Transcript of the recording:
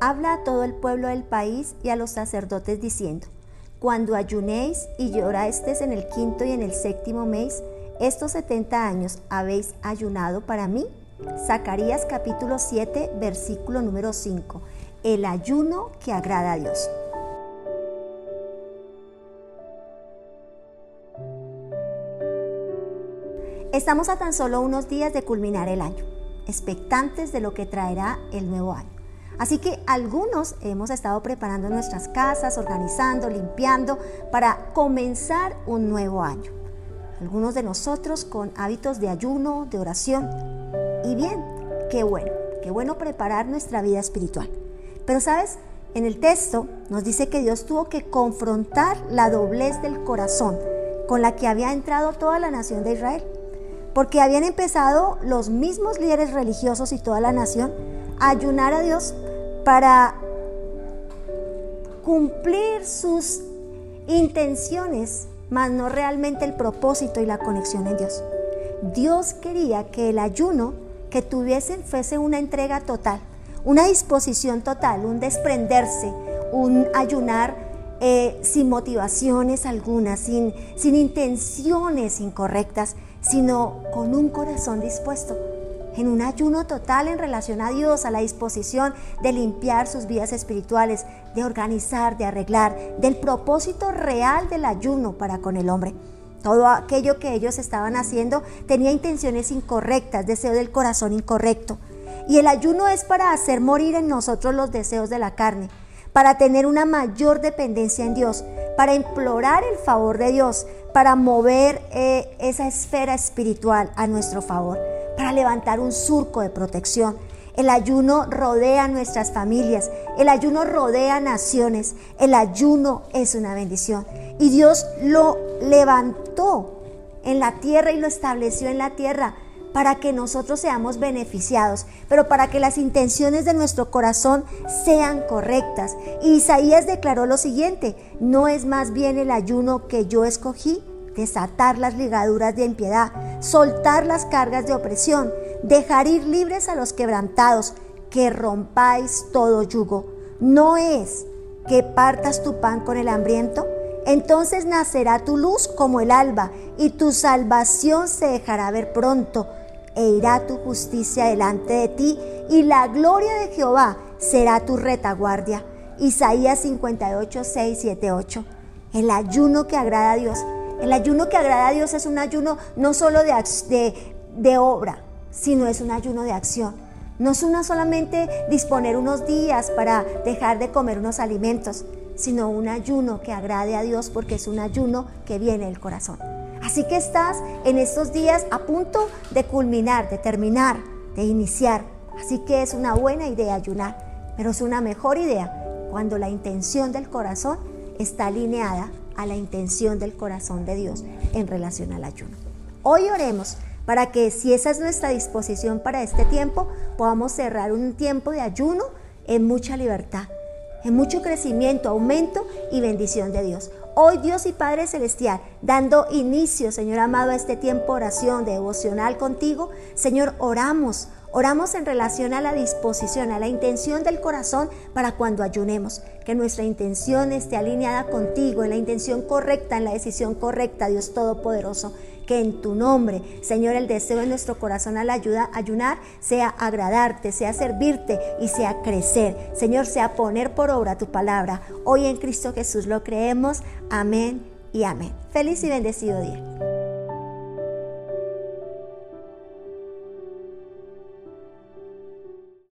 habla a todo el pueblo del país y a los sacerdotes diciendo, cuando ayunéis y llorasteis en el quinto y en el séptimo mes, estos setenta años habéis ayunado para mí. Zacarías capítulo 7, versículo número 5. El ayuno que agrada a Dios. Estamos a tan solo unos días de culminar el año, expectantes de lo que traerá el nuevo año. Así que algunos hemos estado preparando nuestras casas, organizando, limpiando para comenzar un nuevo año. Algunos de nosotros con hábitos de ayuno, de oración. Y bien, qué bueno, qué bueno preparar nuestra vida espiritual. Pero sabes, en el texto nos dice que Dios tuvo que confrontar la doblez del corazón con la que había entrado toda la nación de Israel. Porque habían empezado los mismos líderes religiosos y toda la nación a ayunar a Dios para cumplir sus intenciones, mas no realmente el propósito y la conexión en Dios. Dios quería que el ayuno que tuviesen fuese una entrega total, una disposición total, un desprenderse, un ayunar eh, sin motivaciones algunas, sin, sin intenciones incorrectas, sino con un corazón dispuesto en un ayuno total en relación a Dios, a la disposición de limpiar sus vidas espirituales, de organizar, de arreglar, del propósito real del ayuno para con el hombre. Todo aquello que ellos estaban haciendo tenía intenciones incorrectas, deseo del corazón incorrecto. Y el ayuno es para hacer morir en nosotros los deseos de la carne, para tener una mayor dependencia en Dios, para implorar el favor de Dios, para mover eh, esa esfera espiritual a nuestro favor para levantar un surco de protección. El ayuno rodea nuestras familias, el ayuno rodea naciones, el ayuno es una bendición. Y Dios lo levantó en la tierra y lo estableció en la tierra para que nosotros seamos beneficiados, pero para que las intenciones de nuestro corazón sean correctas. Y Isaías declaró lo siguiente, no es más bien el ayuno que yo escogí, desatar las ligaduras de impiedad, soltar las cargas de opresión, dejar ir libres a los quebrantados, que rompáis todo yugo. No es que partas tu pan con el hambriento, entonces nacerá tu luz como el alba y tu salvación se dejará ver pronto e irá tu justicia delante de ti y la gloria de Jehová será tu retaguardia. Isaías 58, 6, 7, 8. El ayuno que agrada a Dios el ayuno que agrada a Dios es un ayuno no solo de, de, obra, sino es un ayuno de acción. No es una solamente disponer unos días para dejar de comer unos alimentos, sino un ayuno que agrade a Dios porque es un ayuno que viene del corazón. Así que estás en estos días a punto de culminar, de terminar, de iniciar. Así que es una buena idea ayunar, pero es una mejor idea cuando la intención del corazón está alineada a la intención del corazón de Dios en relación al ayuno. Hoy oremos para que si esa es nuestra disposición para este tiempo, podamos cerrar un tiempo de ayuno en mucha libertad, en mucho crecimiento, aumento y bendición de Dios. Hoy Dios y Padre Celestial, dando inicio, Señor amado, a este tiempo de oración, de devocional contigo, Señor, oramos Oramos en relación a la disposición, a la intención del corazón para cuando ayunemos. Que nuestra intención esté alineada contigo, en la intención correcta, en la decisión correcta, Dios Todopoderoso. Que en tu nombre, Señor, el deseo de nuestro corazón al ayuda, ayunar sea agradarte, sea servirte y sea crecer. Señor, sea poner por obra tu palabra. Hoy en Cristo Jesús lo creemos. Amén y amén. Feliz y bendecido día.